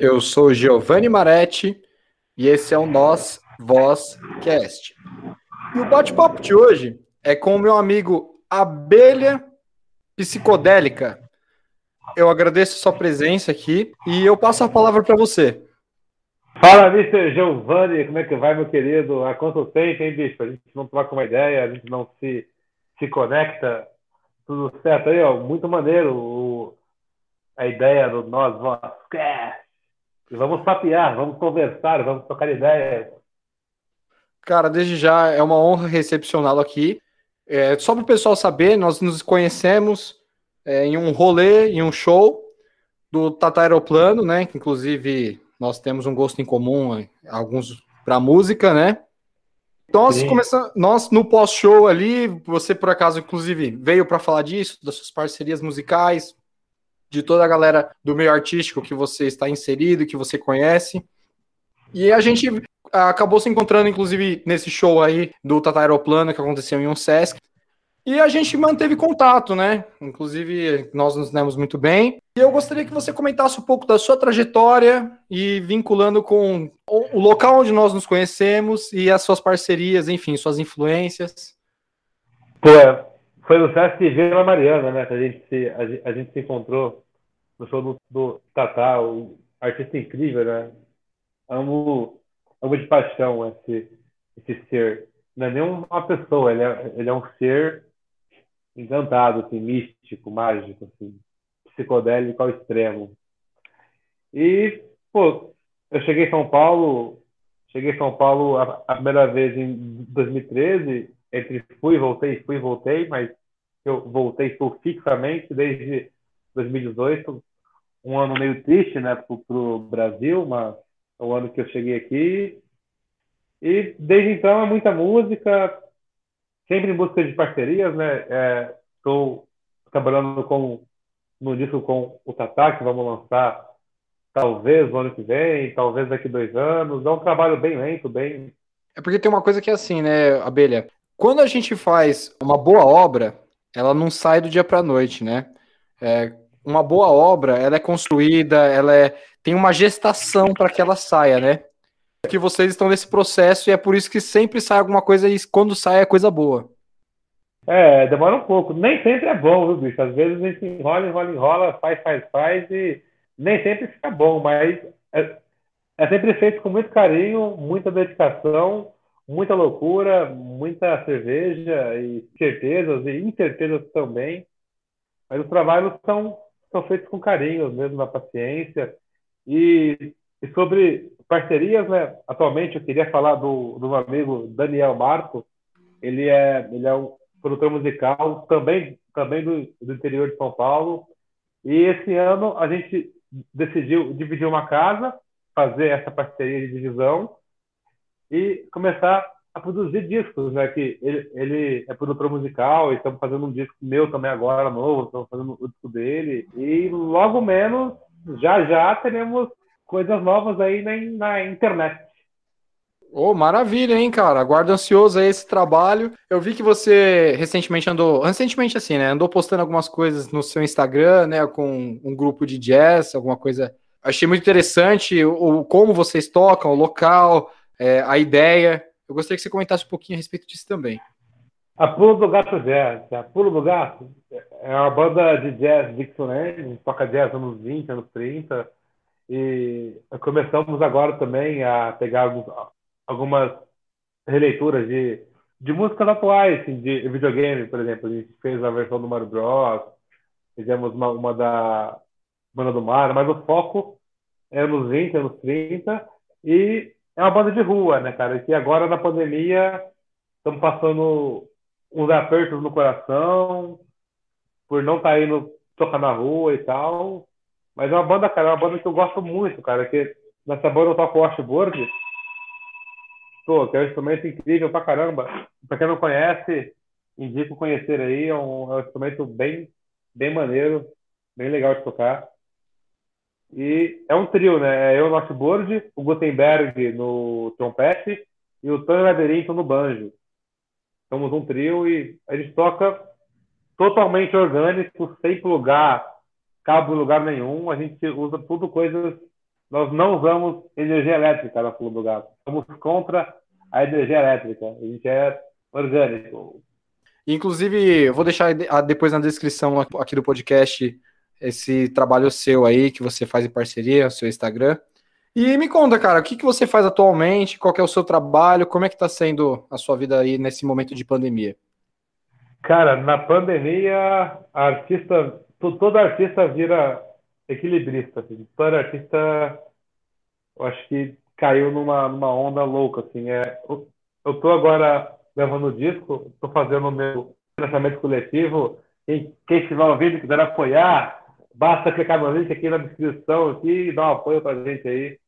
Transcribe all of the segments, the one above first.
Eu sou Giovanni Maretti e esse é o Nós Voz Cast. E o bate-papo de hoje é com o meu amigo Abelha Psicodélica. Eu agradeço sua presença aqui e eu passo a palavra para você. Fala, Mr. Giovanni, como é que vai, meu querido? Há quanto tempo, hein, bicho? A gente não troca uma ideia, a gente não se, se conecta. Tudo certo aí, ó. Muito maneiro o, a ideia do Nós Vozcast. Vamos papear, vamos conversar, vamos trocar ideias. Cara, desde já é uma honra recepcioná-lo aqui. É, só para o pessoal saber, nós nos conhecemos é, em um rolê, em um show do Tata Aeroplano, né? Que inclusive nós temos um gosto em comum, alguns para música, né? Então, nós, começamos, nós no pós-show ali, você por acaso, inclusive, veio para falar disso, das suas parcerias musicais, de toda a galera do meio artístico que você está inserido, que você conhece. E a gente acabou se encontrando, inclusive, nesse show aí do Tata Aeroplano, que aconteceu em um Sesc. E a gente manteve contato, né? Inclusive, nós nos demos muito bem. E eu gostaria que você comentasse um pouco da sua trajetória e vinculando com o local onde nós nos conhecemos e as suas parcerias, enfim, suas influências. Pô, foi no Sesc Vila Mariana, né? Que a gente se, a, a gente se encontrou no show do, do Tatá, o artista incrível, né? Amo, amo de paixão esse, esse ser. Não é nem uma pessoa, ele é, ele é um ser encantado, assim, místico, mágico, assim, psicodélico ao extremo. E, pô, eu cheguei em São Paulo, cheguei em São Paulo a, a primeira vez em 2013, entre fui voltei, fui voltei, mas eu voltei estou fixamente desde 2018, um ano meio triste, né, para o Brasil, mas é o ano que eu cheguei aqui. E desde então é muita música, sempre em busca de parcerias, né? Estou é, trabalhando com no disco com o Tatá, que vamos lançar talvez no ano que vem, talvez daqui dois anos. É um trabalho bem lento, bem. É porque tem uma coisa que é assim, né, Abelha? Quando a gente faz uma boa obra, ela não sai do dia para a noite, né? É, uma boa obra, ela é construída, ela é, tem uma gestação para que ela saia, né? Que vocês estão nesse processo e é por isso que sempre sai alguma coisa e quando sai é coisa boa. É, demora um pouco. Nem sempre é bom, viu, bicho? Às vezes a gente enrola, enrola, enrola, faz, faz, faz e nem sempre fica bom, mas é, é sempre feito com muito carinho, muita dedicação muita loucura, muita cerveja e certezas e incertezas também. Mas os trabalhos são, são feitos com carinho, mesmo na paciência. E, e sobre parcerias, né? Atualmente eu queria falar do, do meu amigo Daniel Marco. Ele é, ele é um produtor musical também, também do, do interior de São Paulo. E esse ano a gente decidiu dividir uma casa, fazer essa parceria de divisão e começar a produzir discos, né? Que ele, ele é produtor musical e estamos fazendo um disco meu também agora, novo, estamos fazendo o disco dele. E logo menos, já já teremos coisas novas aí na, na internet. Oh, maravilha, hein, cara? Aguardo ansioso aí esse trabalho. Eu vi que você recentemente andou, recentemente assim, né? Andou postando algumas coisas no seu Instagram, né? Com um grupo de jazz, alguma coisa. Achei muito interessante o, como vocês tocam, o local, é, a ideia. Eu gostaria que você comentasse um pouquinho a respeito disso também. A Pulo do Gato Jazz. A Pulo do Gato é uma banda de jazz Dixieland, toca jazz anos 20, anos 30. E começamos agora também a pegar alguns, algumas releituras de, de músicas atuais, assim, de videogame, por exemplo. A gente fez a versão do Mario Bros. Fizemos uma, uma da Banda do Mar, mas o foco é anos 20, anos 30. E é uma banda de rua, né, cara? E agora na pandemia estamos passando uns apertos no coração por não estar tá indo tocar na rua e tal. Mas é uma banda, cara, é uma banda que eu gosto muito, cara. Que nessa banda eu toco washboard. Pô, que é um instrumento incrível pra caramba. Pra quem não conhece, indico conhecer aí. É um, é um instrumento bem, bem maneiro, bem legal de tocar. E é um trio, né? É eu no washboard, o Gutenberg no trompete e o Tony Labyrinth no banjo. Somos um trio e a gente toca totalmente orgânico, sem plugar cabo em lugar nenhum. A gente usa tudo coisas nós não usamos energia elétrica na Pulo do Gato. Somos contra a energia elétrica. A gente é orgânico. Inclusive, eu vou deixar depois na descrição aqui do podcast esse trabalho seu aí, que você faz em parceria, seu Instagram. E me conta, cara, o que, que você faz atualmente? Qual é o seu trabalho? Como é que está sendo a sua vida aí nesse momento de pandemia? Cara, na pandemia, artista, todo artista vira equilibrista. Assim. Todo artista, eu acho que caiu numa, numa onda louca. Assim. É, eu, eu tô agora gravando o disco, tô fazendo o meu financiamento coletivo. Quem, quem estiver ouvindo e quiser apoiar, basta clicar no link aqui na descrição aqui e dar um apoio pra gente aí.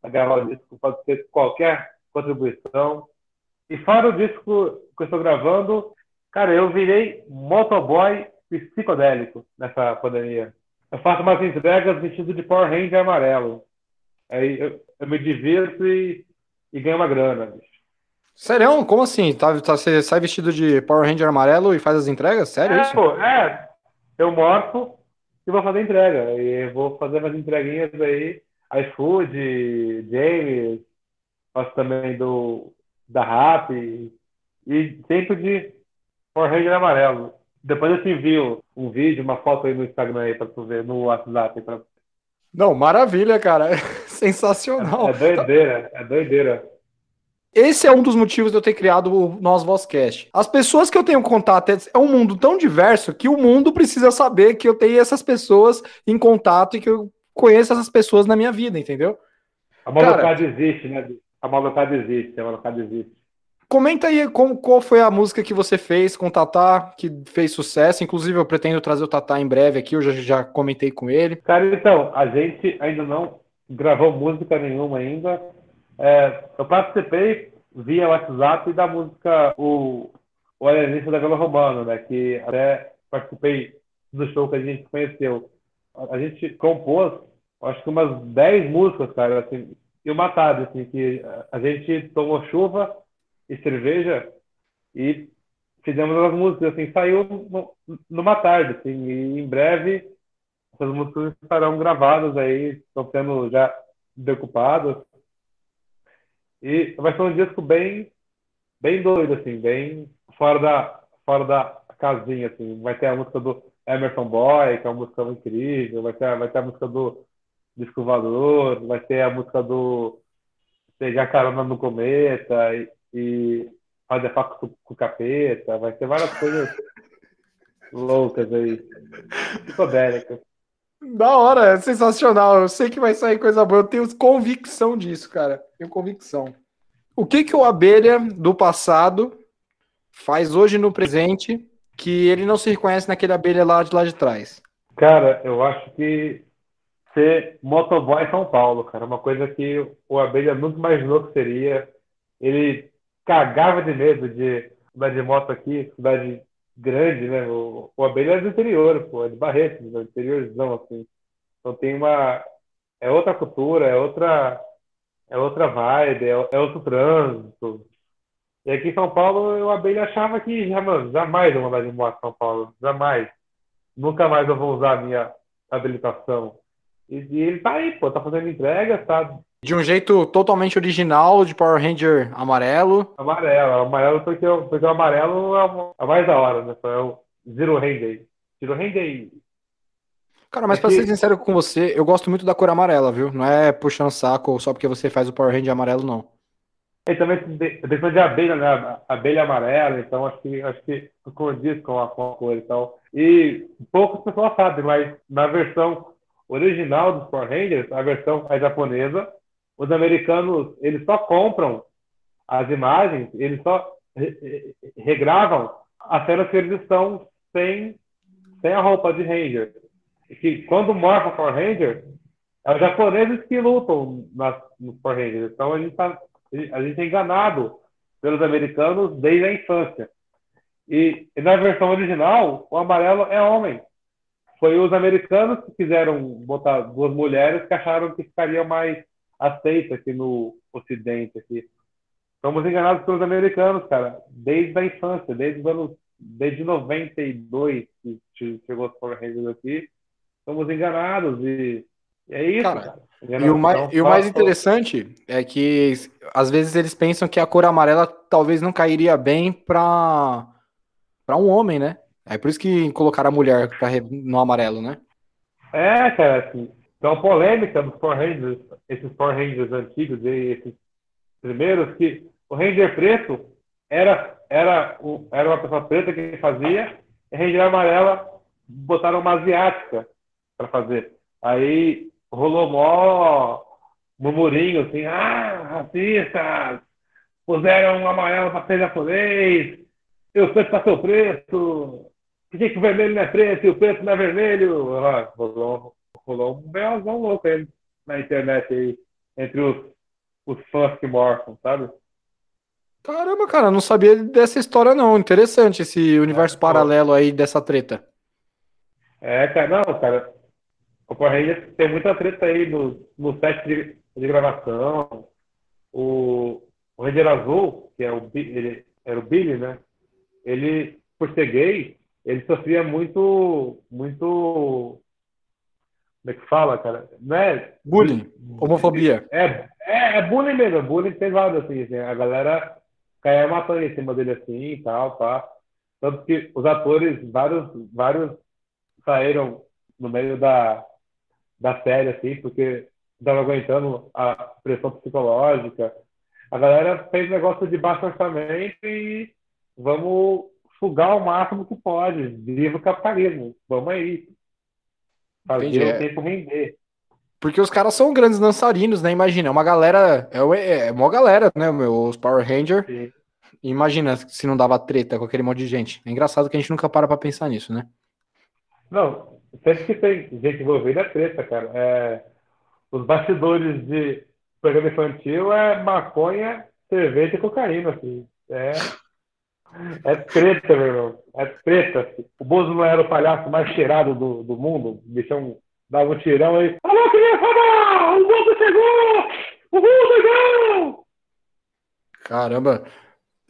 A gravar o disco pode ser qualquer contribuição. E fora o disco que eu estou gravando, cara, eu virei motoboy psicodélico nessa pandemia. Eu faço umas entregas vestido de Power Ranger amarelo. Aí eu, eu me divirto e, e ganho uma grana, bicho. Sério? Como assim? Tá, tá, você sai vestido de Power Ranger amarelo e faz as entregas? Sério é, isso? Pô, é, eu morto e vou fazer entrega. E vou fazer umas entreguinhas aí, iFood, James, faço também do da Rap e sempre de Power amarelo. Depois eu te envio um vídeo, uma foto aí no Instagram aí pra tu ver, no WhatsApp. Pra... Não, maravilha, cara. Sensacional. É, é doideira, é doideira. Esse é um dos motivos de eu ter criado o Nós Vozcast. As pessoas que eu tenho contato é um mundo tão diverso que o mundo precisa saber que eu tenho essas pessoas em contato e que eu conheço essas pessoas na minha vida, entendeu? A malucada existe, né? A malucada existe, a malucada existe. Comenta aí como, qual foi a música que você fez com o Tatá, que fez sucesso. Inclusive, eu pretendo trazer o Tatá em breve aqui, eu já, já comentei com ele. Cara, então, a gente ainda não gravou música nenhuma ainda. É, eu participei via WhatsApp da música O, o Alienista da Vila Romana, né? Que até participei do show que a gente conheceu. A gente compôs, acho que umas 10 músicas, cara, assim, e uma tarde, assim, que a gente tomou chuva e cerveja e fizemos as músicas, assim, saiu no, numa tarde, assim, e em breve essas músicas estarão gravadas aí, estão sendo já decupadas. E vai ser um disco bem, bem doido, assim, bem fora da, fora da casinha, assim. Vai ter a música do Emerson Boy, que é uma música incrível, vai ter, vai ter a música do Disco Voador, vai ter a música do Pegar Carona no Cometa, e, e fazer faca com, com capeta, vai ter várias coisas loucas aí, psicodélicas. Da hora, é sensacional. Eu sei que vai sair coisa boa. Eu tenho convicção disso, cara. Tenho convicção. O que que o abelha do passado faz hoje no presente que ele não se reconhece naquele abelha lá de lá de trás? Cara, eu acho que ser motoboy São Paulo, cara, uma coisa que o abelha nunca imaginou que seria. Ele cagava de medo de andar de moto aqui, cidade grande, né? O, o Abelha é do interior, pô, é de Barretos, do interiorzão, assim. Então tem uma... É outra cultura, é outra... É outra vibe, é, é outro trânsito. E aqui em São Paulo, o Abelha achava que, mano, jamais eu vou andar de em São Paulo. Jamais. Nunca mais eu vou usar a minha habilitação. E, e ele tá aí, pô, tá fazendo entrega, tá de um jeito totalmente original de Power Ranger amarelo. Amarelo, amarelo porque, porque o amarelo é, é mais da hora, né? É o Zero Ranger. Zero Ranger. Cara, mas é pra ser sincero com você, eu gosto muito da cor amarela, viu? Não é puxando saco só porque você faz o Power Ranger amarelo, não. E também depois de abelha, né? Abelha amarela, então acho que acho que condiz com a, com a cor e tal. E poucas pessoas sabem, mas na versão original dos Power Rangers, a versão é japonesa, os americanos eles só compram as imagens, eles só regravam as cenas que eles estão sem, sem a roupa de Ranger. Que quando morfa Power Ranger, é os japoneses que lutam nas, nos Power Rangers. Então a gente, tá, a gente é enganado pelos americanos desde a infância. E, e, na versão original, o amarelo é homem. Foi os americanos que quiseram botar duas mulheres que acharam que ficariam mais aceita aqui no Ocidente. Aqui. Somos enganados pelos americanos, cara, desde a infância, desde os anos, desde 92 que chegou os Power Rangers aqui, somos enganados e, é isso, cara. cara. E o, mais, e o mais interessante é que às vezes eles pensam que a cor amarela talvez não cairia bem para para um homem, né? É por isso que colocaram a mulher pra, no amarelo, né? É, cara, assim, então polêmica dos Power Rangers, esses Power Rangers antigos e esses primeiros, que o Ranger preto era, era, o, era uma pessoa preta que fazia, e a Ranger amarela botaram uma asiática para fazer. Aí rolou mó murmurinho assim, ah, racistas, puseram um amarelo para ser japonês, eu preto para ser o preto, por que, que o vermelho não é preto e o preto não é vermelho? Ah, rolou, rolou um belzão louco aí na internet aí, entre os, os fãs que morfam, sabe? Caramba, cara, não sabia dessa história não. Interessante esse universo é, paralelo aí dessa treta. É, cara, não, cara, o Power tem muita treta aí no, no set de, de gravação. O, o Ranger Azul, que é o, ele, era o Billy, né? Ele, por ser gay, ele sofria muito, muito, como é que fala, cara? Não é bullying, homofobia. É, é, é bullying mesmo, bullying pesado assim, assim, a galera caia matando em cima dele assim e tal, tá? Tanto que os atores, vários, vários saíram no meio da, da série, assim, porque estava aguentando a pressão psicológica. A galera fez negócio de baixo orçamento e vamos sugar o máximo que pode. Viva o capitalismo. Vamos aí. Fazer Entendi. o é. tempo render. Porque os caras são grandes dançarinos, né? Imagina, é uma galera. É, é, é uma galera, né? Os Power Ranger. Sim. Imagina se não dava treta com aquele monte de gente. É engraçado que a gente nunca para pra pensar nisso, né? Não, sempre que tem gente envolvida é treta, cara. É, os bastidores de programa infantil é maconha, cerveja e cocaína, assim. É, é treta, meu irmão. É treta. O Bozo não era o palhaço mais cheirado do, do mundo. O bichão dava um tirão aí. Alô, criançada! O Bozo chegou! O Bozo chegou! Caramba,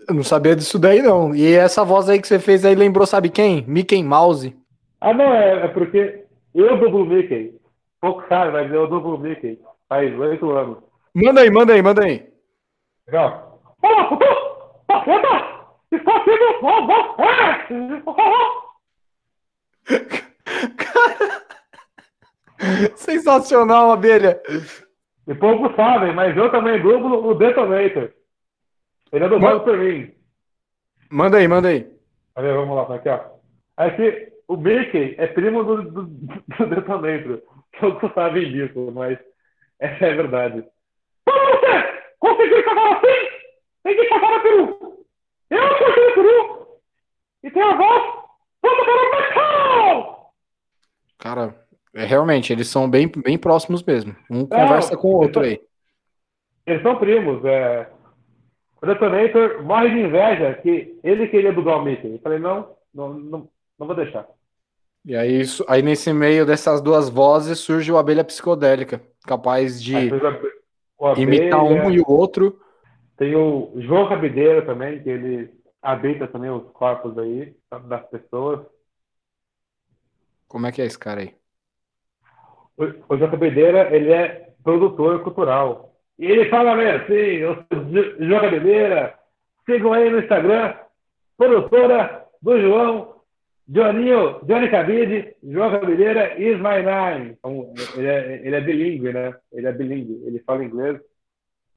eu não sabia disso daí, não. E essa voz aí que você fez aí lembrou, sabe quem? Mickey Mouse. Ah, não, é, é porque eu dublo Mickey. Pouco sabe, mas eu dublo Mickey. Faz oito anos. Manda aí, manda aí, manda aí. Legal. Olá, Sendo Sensacional, abelha. E poucos sabem, mas eu também dublo o Detonator. Ele é dublado por mim. Manda aí, manda aí. Vamos lá, aqui, ó. Aqui, o Mickey é primo do, do, do Detonator. Poucos sabem disso, mas essa é a verdade. Como você conseguiu cagar assim? Tem que cagar a peru. Eu sou o peru. E tem a voz. Vamos para o Macau! Cara, é, realmente, eles são bem, bem próximos mesmo. Um Não, conversa com o outro aí. Eles são primos. É... O Detonator morre de inveja que ele queria dublar o Mickey. Eu falei, não, não, não, não vou deixar. E aí, aí, nesse meio dessas duas vozes, surge o Abelha Psicodélica, capaz de abelha, imitar um e o outro. Tem o João Cabideira também, que ele habita também os corpos aí das pessoas. Como é que é esse cara aí? O, o João Cabideira, ele é produtor cultural. E ele fala mesmo assim, eu sou João Cabideira, sigam aí no Instagram, produtora do João Johninho, Johnny Cabide, João Cabeleira is my name. Então, ele, é, ele é bilíngue, né? Ele é bilíngue. Ele fala inglês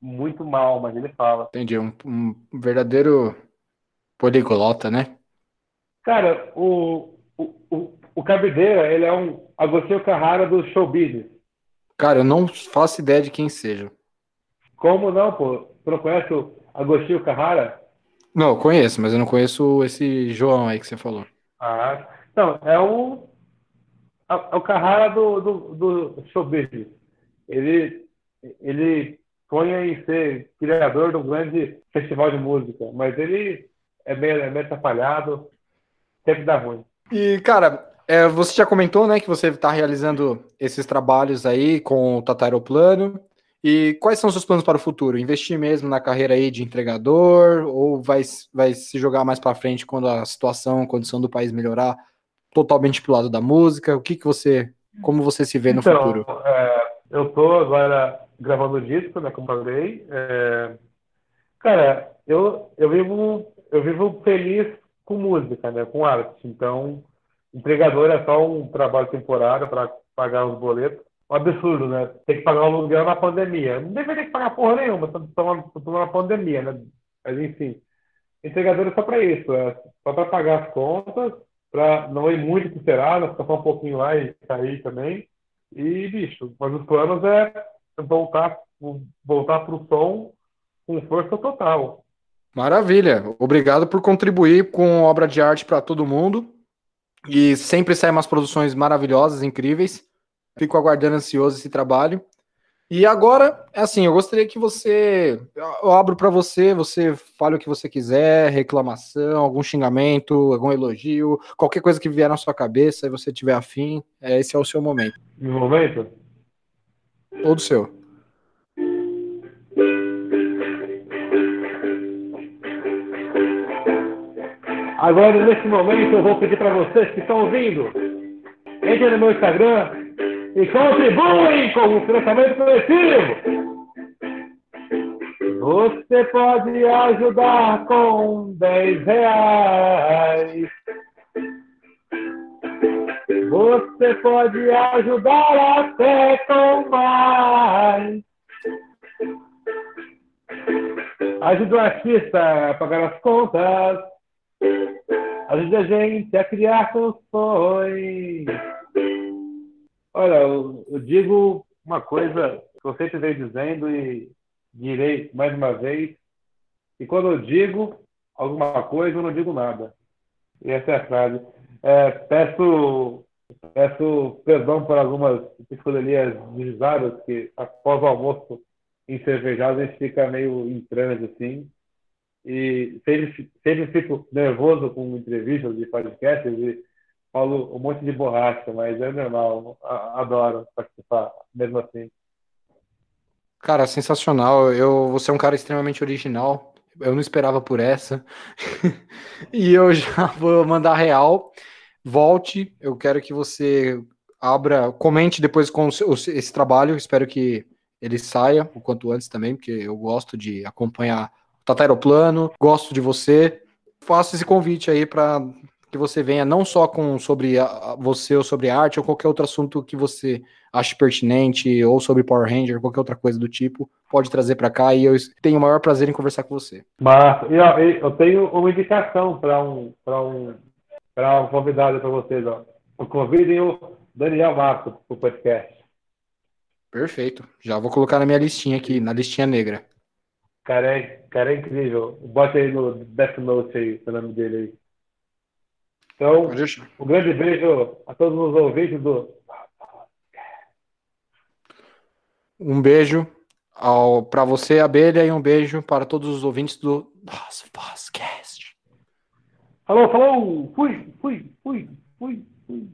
muito mal, mas ele fala. Entendi. Um, um verdadeiro poliglota, né? Cara, o, o, o, o Cabideira, ele é um Agostinho Carrara do show business. Cara, eu não faço ideia de quem seja. Como não, pô? Você não conhece o Agostinho Carrara? Não, conheço, mas eu não conheço esse João aí que você falou. Ah, então, é o, é o Carrara do, do, do showbiz. Ele, ele sonha em ser criador de um grande festival de música, mas ele é meio, é meio atrapalhado, sempre dá ruim. E, cara, é, você já comentou, né, que você está realizando esses trabalhos aí com o Tata Aeroplano. E quais são os seus planos para o futuro? Investir mesmo na carreira aí de entregador ou vai, vai se jogar mais para frente quando a situação, a condição do país melhorar totalmente pro lado da música? O que que você, como você se vê no então, futuro? É, eu tô agora gravando o disco, né, como falei. É... Cara, eu, eu, vivo, eu vivo feliz com música, né, com arte. Então, entregador é só um trabalho temporário para pagar os boletos. Um absurdo, né? Tem que pagar o aluguel na pandemia. Não deveria que pagar porra nenhuma, estou na pandemia, né? Mas, enfim. Entregador é só para isso, é só para pagar as contas, para não ir muito pro Serasa, ficar só um pouquinho lá e sair também. E, bicho, mas os planos é voltar, voltar pro som com força total. Maravilha. Obrigado por contribuir com obra de arte para todo mundo. E sempre saem umas produções maravilhosas, incríveis. Fico aguardando ansioso esse trabalho. E agora, assim, eu gostaria que você. Eu abro para você, você fale o que você quiser, reclamação, algum xingamento, algum elogio, qualquer coisa que vier na sua cabeça e você tiver afim, é, esse é o seu momento. Meu momento? Todo seu. Agora, nesse momento, eu vou pedir para vocês que estão ouvindo, entrem no meu Instagram, e contribuem com o financiamento coletivo. Você pode ajudar com 10 reais. Você pode ajudar até com mais. Ajude o artista a pagar as contas. Ajude a gente a criar canções. Olha, eu, eu digo uma coisa que eu sempre venho dizendo e direi mais uma vez, e quando eu digo alguma coisa, eu não digo nada. E essa é a frase. É, peço, peço perdão por algumas psicodelias bizarras que, após o almoço encervejado, a gente fica meio em transe, assim. E sempre, sempre fico nervoso com entrevistas de podcasts e falo um monte de borracha, mas é normal. Adoro participar, mesmo assim. Cara, sensacional. Eu, você é um cara extremamente original. Eu não esperava por essa. e eu já vou mandar real. Volte. Eu quero que você abra, comente depois com esse trabalho. Espero que ele saia o quanto antes também, porque eu gosto de acompanhar o Tata Aeroplano, gosto de você. Faço esse convite aí para que você venha não só com sobre a, você ou sobre arte ou qualquer outro assunto que você ache pertinente ou sobre Power Ranger, qualquer outra coisa do tipo, pode trazer para cá e eu tenho o maior prazer em conversar com você. Mas eu, eu tenho uma indicação para um para um para um convidado para vocês, ó. Convidem o Daniel Marcos para o podcast. Perfeito. Já vou colocar na minha listinha aqui, na listinha negra. Cara é, cara é incrível. Bota aí no Death Note aí, o nome dele aí. Então, um grande beijo a todos os ouvintes do. Um beijo para você, Abelha, e um beijo para todos os ouvintes do Nosso Podcast. Falou, falou! Fui, fui, fui, fui, fui.